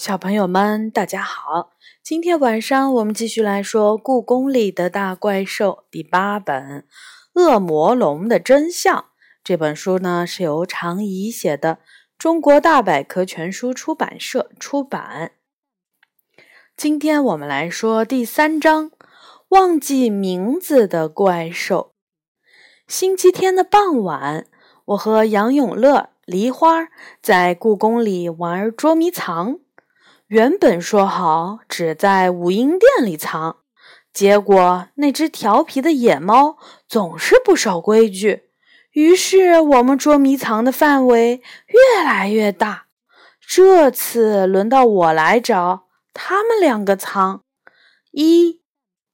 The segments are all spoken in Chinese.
小朋友们，大家好！今天晚上我们继续来说《故宫里的大怪兽》第八本《恶魔龙的真相》。这本书呢是由常怡写的，中国大百科全书出版社出版。今天我们来说第三章：忘记名字的怪兽。星期天的傍晚，我和杨永乐、梨花在故宫里玩捉迷藏。原本说好只在武英殿里藏，结果那只调皮的野猫总是不守规矩，于是我们捉迷藏的范围越来越大。这次轮到我来找他们两个藏，一、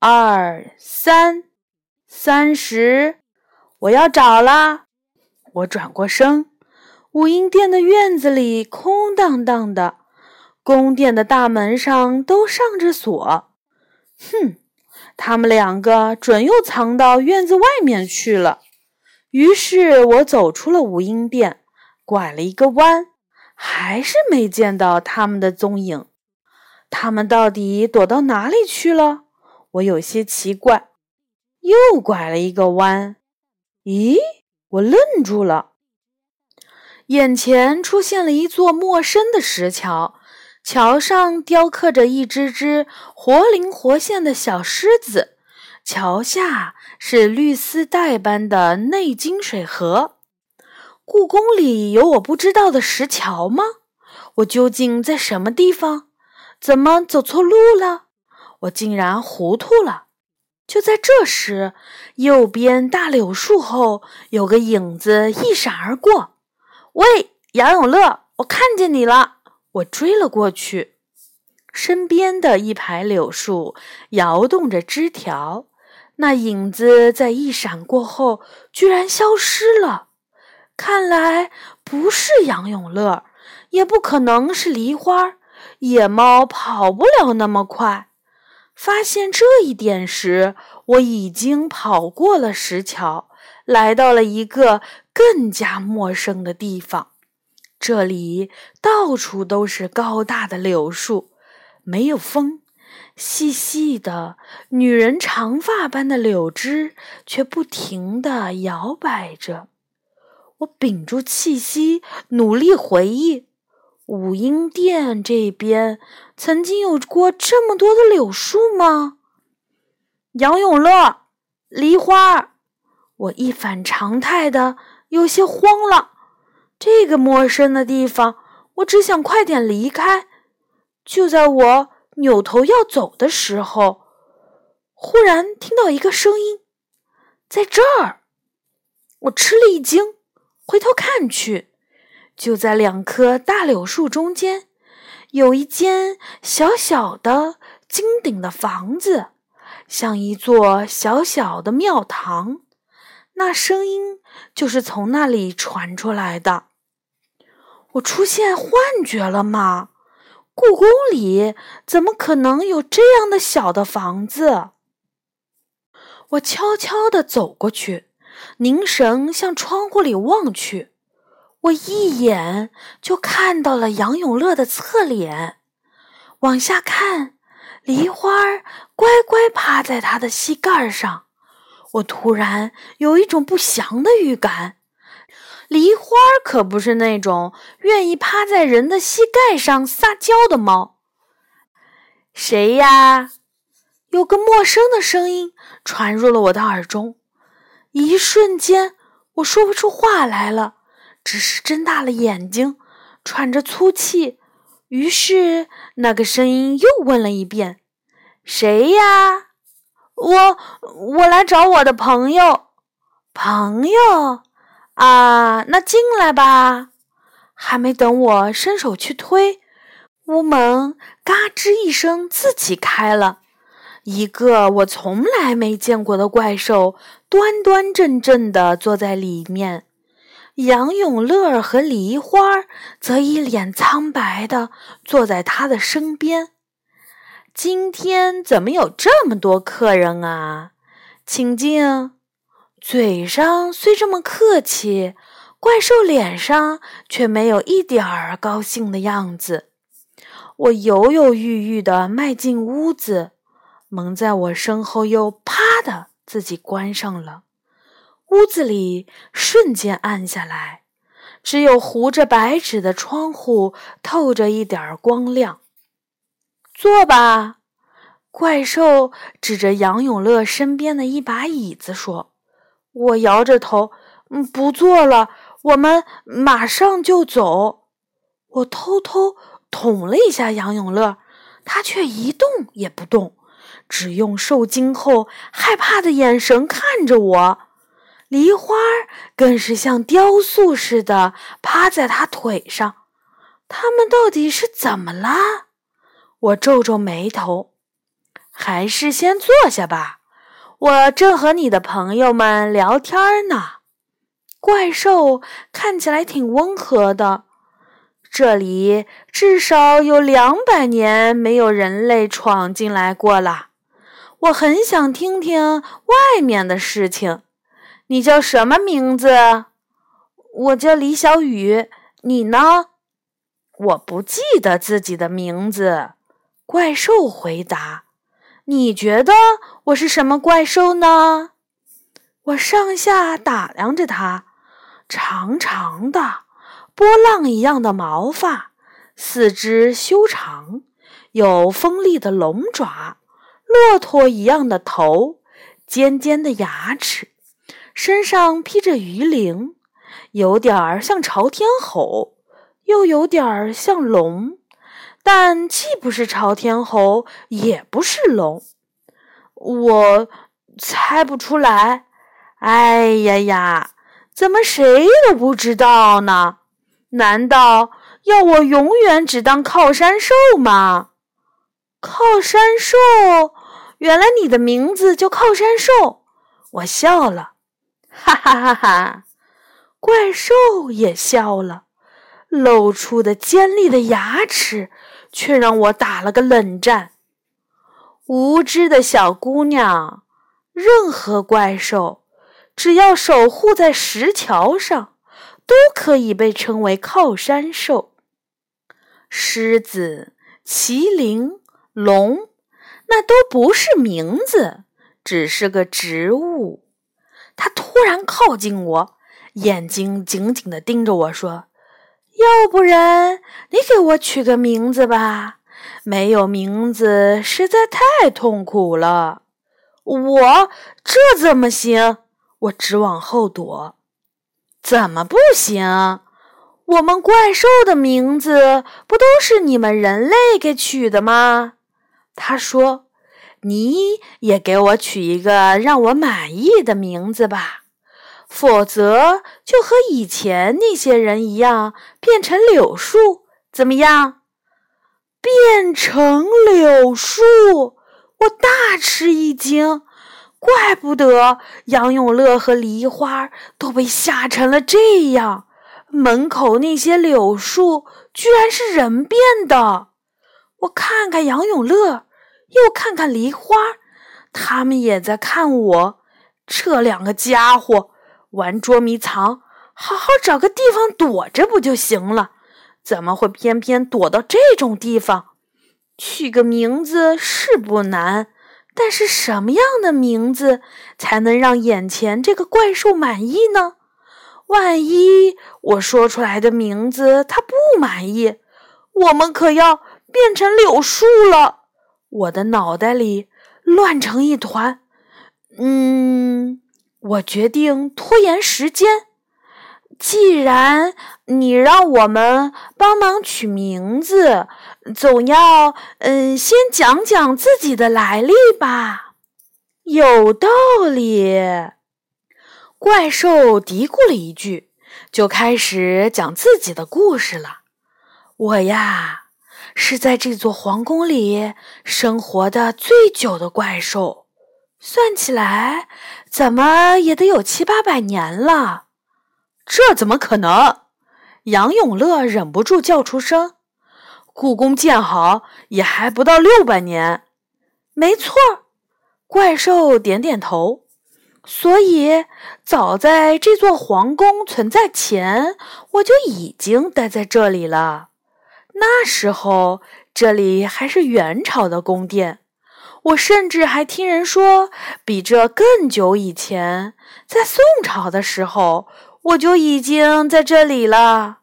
二、三，三十，我要找啦！我转过身，武英殿的院子里空荡荡的。宫殿的大门上都上着锁，哼，他们两个准又藏到院子外面去了。于是我走出了无音殿，拐了一个弯，还是没见到他们的踪影。他们到底躲到哪里去了？我有些奇怪。又拐了一个弯，咦，我愣住了，眼前出现了一座陌生的石桥。桥上雕刻着一只只活灵活现的小狮子，桥下是绿丝带般的内金水河。故宫里有我不知道的石桥吗？我究竟在什么地方？怎么走错路了？我竟然糊涂了！就在这时，右边大柳树后有个影子一闪而过。喂，杨永乐，我看见你了！我追了过去，身边的一排柳树摇动着枝条，那影子在一闪过后居然消失了。看来不是杨永乐，也不可能是梨花。野猫跑不了那么快。发现这一点时，我已经跑过了石桥，来到了一个更加陌生的地方。这里到处都是高大的柳树，没有风，细细的女人长发般的柳枝却不停地摇摆着。我屏住气息，努力回忆：武英殿这边曾经有过这么多的柳树吗？杨永乐，梨花，我一反常态的有些慌了。这个陌生的地方，我只想快点离开。就在我扭头要走的时候，忽然听到一个声音：“在这儿！”我吃了一惊，回头看去，就在两棵大柳树中间，有一间小小的金顶的房子，像一座小小的庙堂。那声音就是从那里传出来的。我出现幻觉了吗？故宫里怎么可能有这样的小的房子？我悄悄地走过去，凝神向窗户里望去。我一眼就看到了杨永乐的侧脸。往下看，梨花乖乖趴在他的膝盖上。我突然有一种不祥的预感。梨花可不是那种愿意趴在人的膝盖上撒娇的猫。谁呀？有个陌生的声音传入了我的耳中。一瞬间，我说不出话来了，只是睁大了眼睛，喘着粗气。于是，那个声音又问了一遍：“谁呀？”“我……我来找我的朋友。”“朋友。”啊，那进来吧！还没等我伸手去推，屋门嘎吱一声自己开了。一个我从来没见过的怪兽端端正正地坐在里面，杨永乐和梨花则一脸苍白的坐在他的身边。今天怎么有这么多客人啊？请进。嘴上虽这么客气，怪兽脸上却没有一点儿高兴的样子。我犹犹豫豫地迈进屋子，门在我身后又啪的自己关上了。屋子里瞬间暗下来，只有糊着白纸的窗户透着一点光亮。坐吧，怪兽指着杨永乐身边的一把椅子说。我摇着头，嗯，不坐了，我们马上就走。我偷偷捅了一下杨永乐，他却一动也不动，只用受惊后害怕的眼神看着我。梨花更是像雕塑似的趴在他腿上。他们到底是怎么了？我皱皱眉头，还是先坐下吧。我正和你的朋友们聊天呢。怪兽看起来挺温和的。这里至少有两百年没有人类闯进来过了。我很想听听外面的事情。你叫什么名字？我叫李小雨。你呢？我不记得自己的名字。怪兽回答：“你觉得我是什么怪兽呢？”我上下打量着它，长长的波浪一样的毛发，四肢修长，有锋利的龙爪，骆驼一样的头，尖尖的牙齿，身上披着鱼鳞，有点儿像朝天吼，又有点儿像龙。但既不是朝天猴，也不是龙，我猜不出来。哎呀呀，怎么谁都不知道呢？难道要我永远只当靠山兽吗？靠山兽，原来你的名字叫靠山兽。我笑了，哈哈哈哈！怪兽也笑了，露出的尖利的牙齿。却让我打了个冷战。无知的小姑娘，任何怪兽，只要守护在石桥上，都可以被称为靠山兽。狮子、麒麟、龙，那都不是名字，只是个植物。他突然靠近我，眼睛紧紧地盯着我说。要不然你给我取个名字吧，没有名字实在太痛苦了。我这怎么行？我直往后躲。怎么不行？我们怪兽的名字不都是你们人类给取的吗？他说：“你也给我取一个让我满意的名字吧。”否则就和以前那些人一样，变成柳树，怎么样？变成柳树，我大吃一惊，怪不得杨永乐和梨花都被吓成了这样。门口那些柳树居然是人变的。我看看杨永乐，又看看梨花，他们也在看我。这两个家伙。玩捉迷藏，好好找个地方躲着不就行了？怎么会偏偏躲到这种地方？取个名字是不难，但是什么样的名字才能让眼前这个怪兽满意呢？万一我说出来的名字他不满意，我们可要变成柳树了。我的脑袋里乱成一团。嗯。我决定拖延时间。既然你让我们帮忙取名字，总要嗯先讲讲自己的来历吧。有道理。怪兽嘀咕了一句，就开始讲自己的故事了。我呀，是在这座皇宫里生活的最久的怪兽。算起来，怎么也得有七八百年了。这怎么可能？杨永乐忍不住叫出声：“故宫建好也还不到六百年。”没错，怪兽点点头。所以，早在这座皇宫存在前，我就已经待在这里了。那时候这里还是元朝的宫殿。我甚至还听人说，比这更久以前，在宋朝的时候，我就已经在这里了。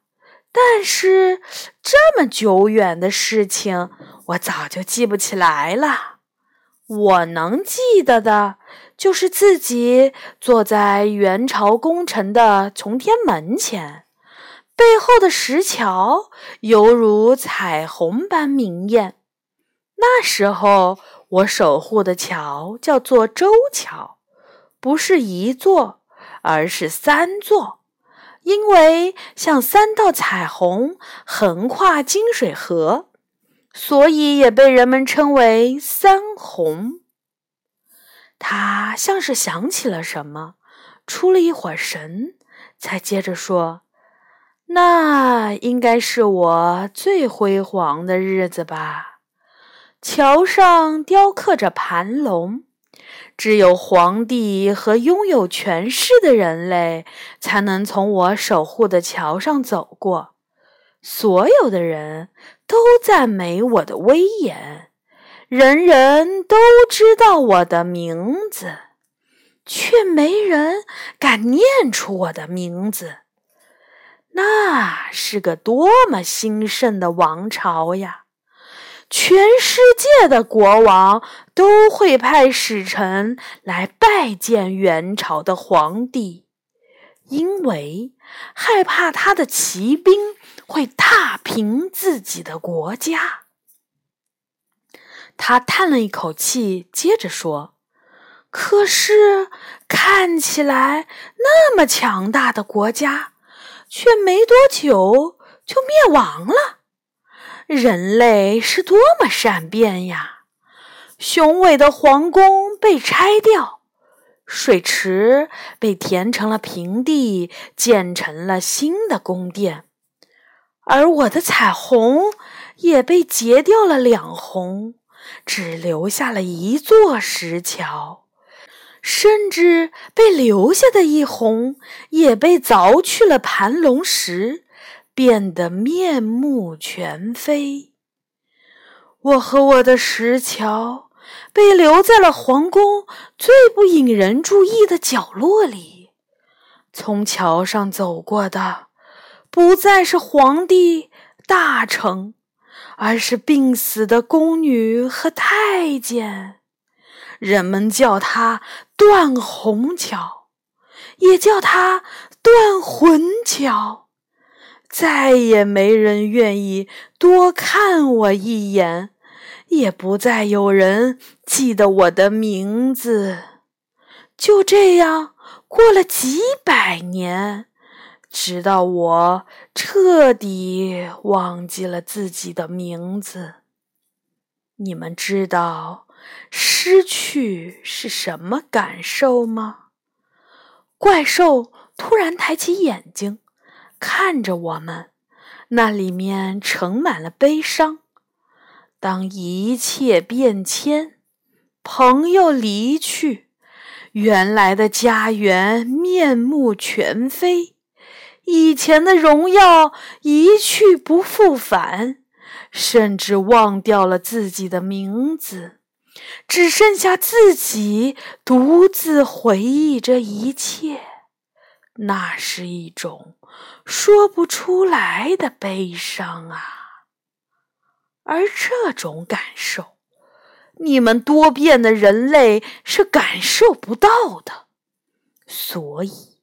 但是这么久远的事情，我早就记不起来了。我能记得的，就是自己坐在元朝功臣的崇天门前，背后的石桥犹如彩虹般明艳。那时候。我守护的桥叫做周桥，不是一座，而是三座，因为像三道彩虹横跨金水河，所以也被人们称为三虹。他像是想起了什么，出了一会儿神，才接着说：“那应该是我最辉煌的日子吧。”桥上雕刻着盘龙，只有皇帝和拥有权势的人类才能从我守护的桥上走过。所有的人都赞美我的威严，人人都知道我的名字，却没人敢念出我的名字。那是个多么兴盛的王朝呀！全世界的国王都会派使臣来拜见元朝的皇帝，因为害怕他的骑兵会踏平自己的国家。他叹了一口气，接着说：“可是看起来那么强大的国家，却没多久就灭亡了。”人类是多么善变呀！雄伟的皇宫被拆掉，水池被填成了平地，建成了新的宫殿，而我的彩虹也被截掉了两虹，只留下了一座石桥，甚至被留下的一虹也被凿去了盘龙石。变得面目全非。我和我的石桥被留在了皇宫最不引人注意的角落里。从桥上走过的不再是皇帝、大臣，而是病死的宫女和太监。人们叫它断虹桥，也叫它断魂桥。再也没人愿意多看我一眼，也不再有人记得我的名字。就这样过了几百年，直到我彻底忘记了自己的名字。你们知道失去是什么感受吗？怪兽突然抬起眼睛。看着我们，那里面盛满了悲伤。当一切变迁，朋友离去，原来的家园面目全非，以前的荣耀一去不复返，甚至忘掉了自己的名字，只剩下自己独自回忆着一切。那是一种。说不出来的悲伤啊！而这种感受，你们多变的人类是感受不到的。所以，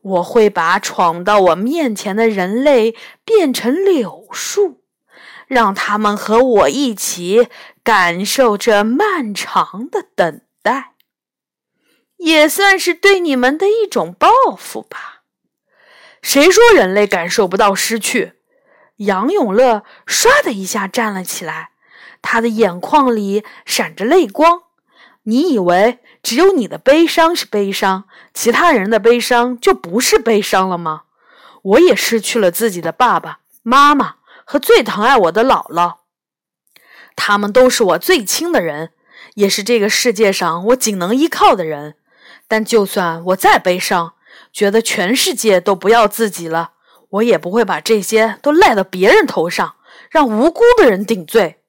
我会把闯到我面前的人类变成柳树，让他们和我一起感受这漫长的等待，也算是对你们的一种报复吧。谁说人类感受不到失去？杨永乐唰的一下站了起来，他的眼眶里闪着泪光。你以为只有你的悲伤是悲伤，其他人的悲伤就不是悲伤了吗？我也失去了自己的爸爸妈妈和最疼爱我的姥姥，他们都是我最亲的人，也是这个世界上我仅能依靠的人。但就算我再悲伤，觉得全世界都不要自己了，我也不会把这些都赖到别人头上，让无辜的人顶罪。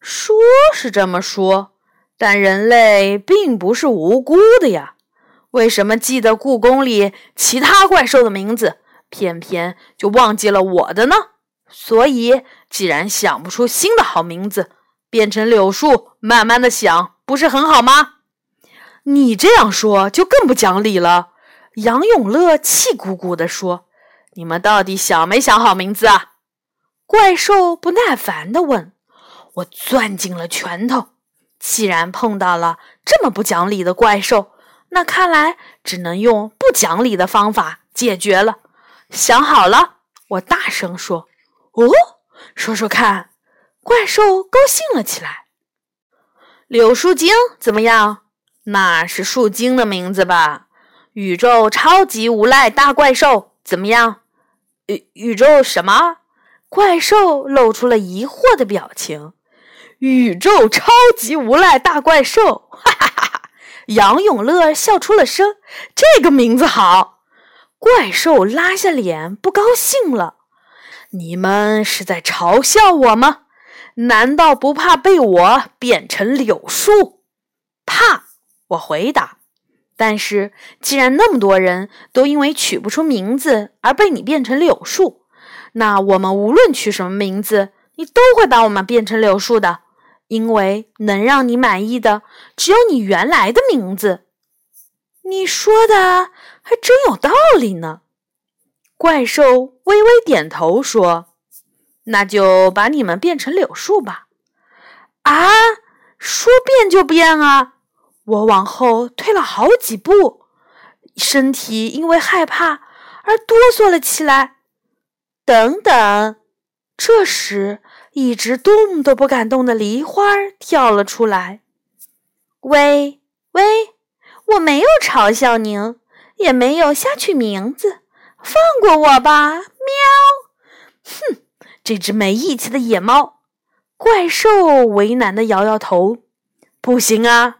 说是这么说，但人类并不是无辜的呀。为什么记得故宫里其他怪兽的名字，偏偏就忘记了我的呢？所以，既然想不出新的好名字，变成柳树，慢慢的想，不是很好吗？你这样说就更不讲理了。杨永乐气鼓鼓地说：“你们到底想没想好名字啊？”怪兽不耐烦地问。我攥紧了拳头。既然碰到了这么不讲理的怪兽，那看来只能用不讲理的方法解决了。想好了，我大声说：“哦，说说看。”怪兽高兴了起来。柳树精怎么样？那是树精的名字吧？宇宙超级无赖大怪兽怎么样？宇宇宙什么？怪兽露出了疑惑的表情。宇宙超级无赖大怪兽，哈哈哈哈！杨永乐笑出了声。这个名字好。怪兽拉下脸，不高兴了。你们是在嘲笑我吗？难道不怕被我变成柳树？怕！我回答。但是既然那么多人都因为取不出名字而被你变成柳树，那我们无论取什么名字，你都会把我们变成柳树的。因为能让你满意的只有你原来的名字。你说的还真有道理呢。怪兽微微点头说：“那就把你们变成柳树吧。”啊，说变就变啊！我往后退了好几步，身体因为害怕而哆嗦了起来。等等，这时。一直动都不敢动的梨花跳了出来。喂喂，我没有嘲笑您，也没有瞎取名字，放过我吧！喵！哼，这只没义气的野猫！怪兽为难的摇摇头。不行啊，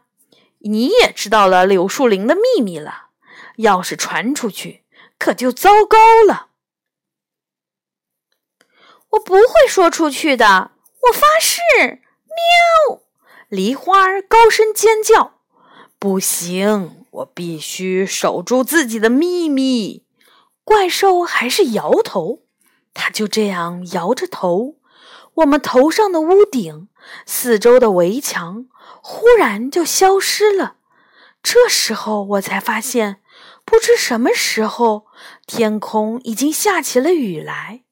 你也知道了柳树林的秘密了，要是传出去，可就糟糕了。我不会说出去的，我发誓！喵！梨花高声尖叫。不行，我必须守住自己的秘密。怪兽还是摇头。他就这样摇着头。我们头上的屋顶、四周的围墙忽然就消失了。这时候我才发现，不知什么时候，天空已经下起了雨来。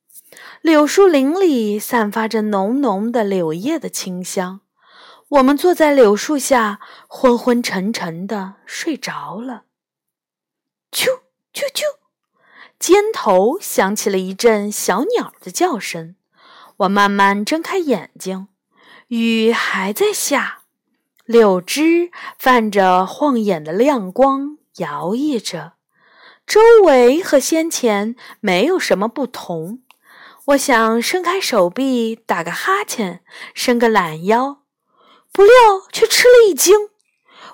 柳树林里散发着浓浓的柳叶的清香，我们坐在柳树下，昏昏沉沉的睡着了。啾啾啾，肩头响起了一阵小鸟的叫声。我慢慢睁开眼睛，雨还在下，柳枝泛着晃眼的亮光，摇曳着，周围和先前没有什么不同。我想伸开手臂打个哈欠，伸个懒腰，不料却吃了一惊。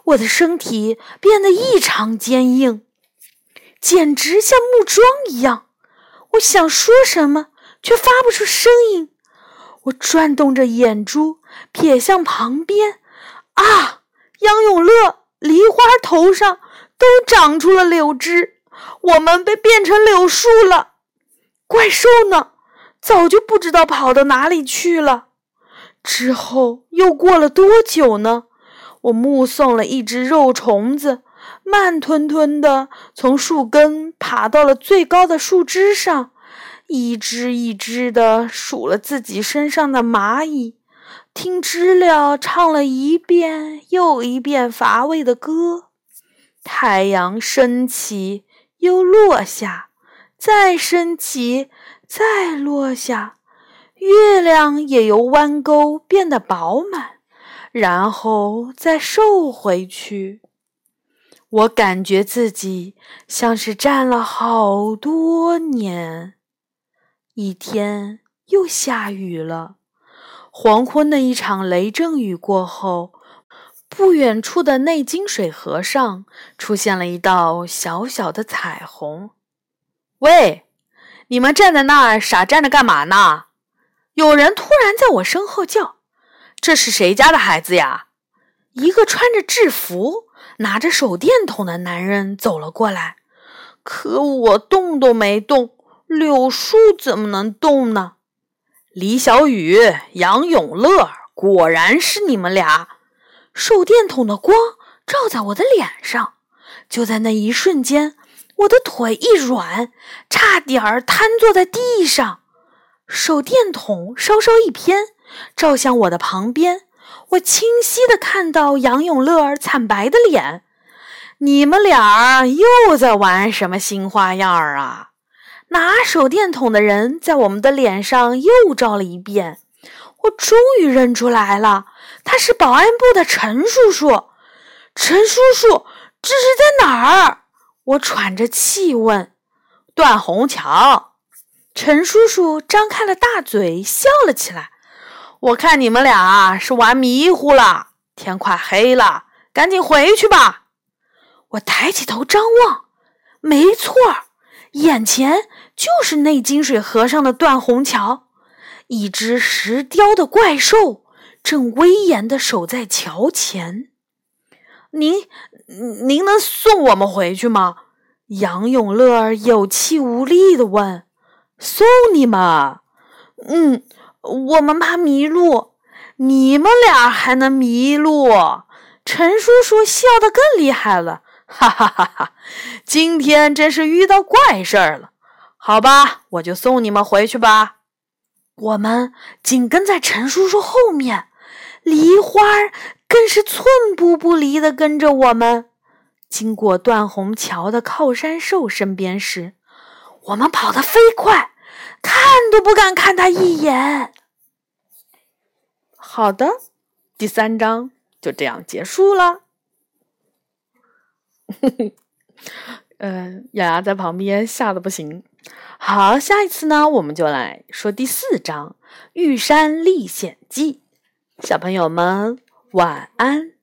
我的身体变得异常坚硬，简直像木桩一样。我想说什么，却发不出声音。我转动着眼珠，瞥向旁边，啊！杨永乐、梨花头上都长出了柳枝，我们被变成柳树了。怪兽呢？早就不知道跑到哪里去了。之后又过了多久呢？我目送了一只肉虫子慢吞吞地从树根爬到了最高的树枝上，一只一只地数了自己身上的蚂蚁，听知了唱了一遍又一遍乏味的歌。太阳升起又落下，再升起。再落下，月亮也由弯钩变得饱满，然后再瘦回去。我感觉自己像是站了好多年。一天又下雨了，黄昏的一场雷阵雨过后，不远处的内金水河上出现了一道小小的彩虹。喂！你们站在那儿傻站着干嘛呢？有人突然在我身后叫：“这是谁家的孩子呀？”一个穿着制服、拿着手电筒的男人走了过来。可我动都没动，柳树怎么能动呢？李小雨、杨永乐，果然是你们俩！手电筒的光照在我的脸上，就在那一瞬间，我的腿一软，差点儿瘫坐在地上。手电筒稍稍一偏，照向我的旁边，我清晰的看到杨永乐惨白的脸。你们俩又在玩什么新花样儿啊？拿手电筒的人在我们的脸上又照了一遍。我终于认出来了，他是保安部的陈叔叔。陈叔叔，这是在哪儿？我喘着气问。断虹桥。陈叔叔张开了大嘴，笑了起来。我看你们俩是玩迷糊了，天快黑了，赶紧回去吧。我抬起头张望，没错儿，眼前就是那金水河上的断虹桥，一只石雕的怪兽正威严地守在桥前。您，您能送我们回去吗？杨永乐有气无力地问。送你们？嗯，我们怕迷路。你们俩还能迷路？陈叔叔笑得更厉害了。哈哈哈哈！今天真是遇到怪事儿了。好吧，我就送你们回去吧。我们紧跟在陈叔叔后面，梨花更是寸步不离地跟着我们。经过断虹桥的靠山兽身边时，我们跑得飞快，看都不敢看他一眼。好的，第三章就这样结束了。呵呵，嗯，雅雅在旁边吓得不行。好，下一次呢，我们就来说第四章《玉山历险记》。小朋友们，晚安。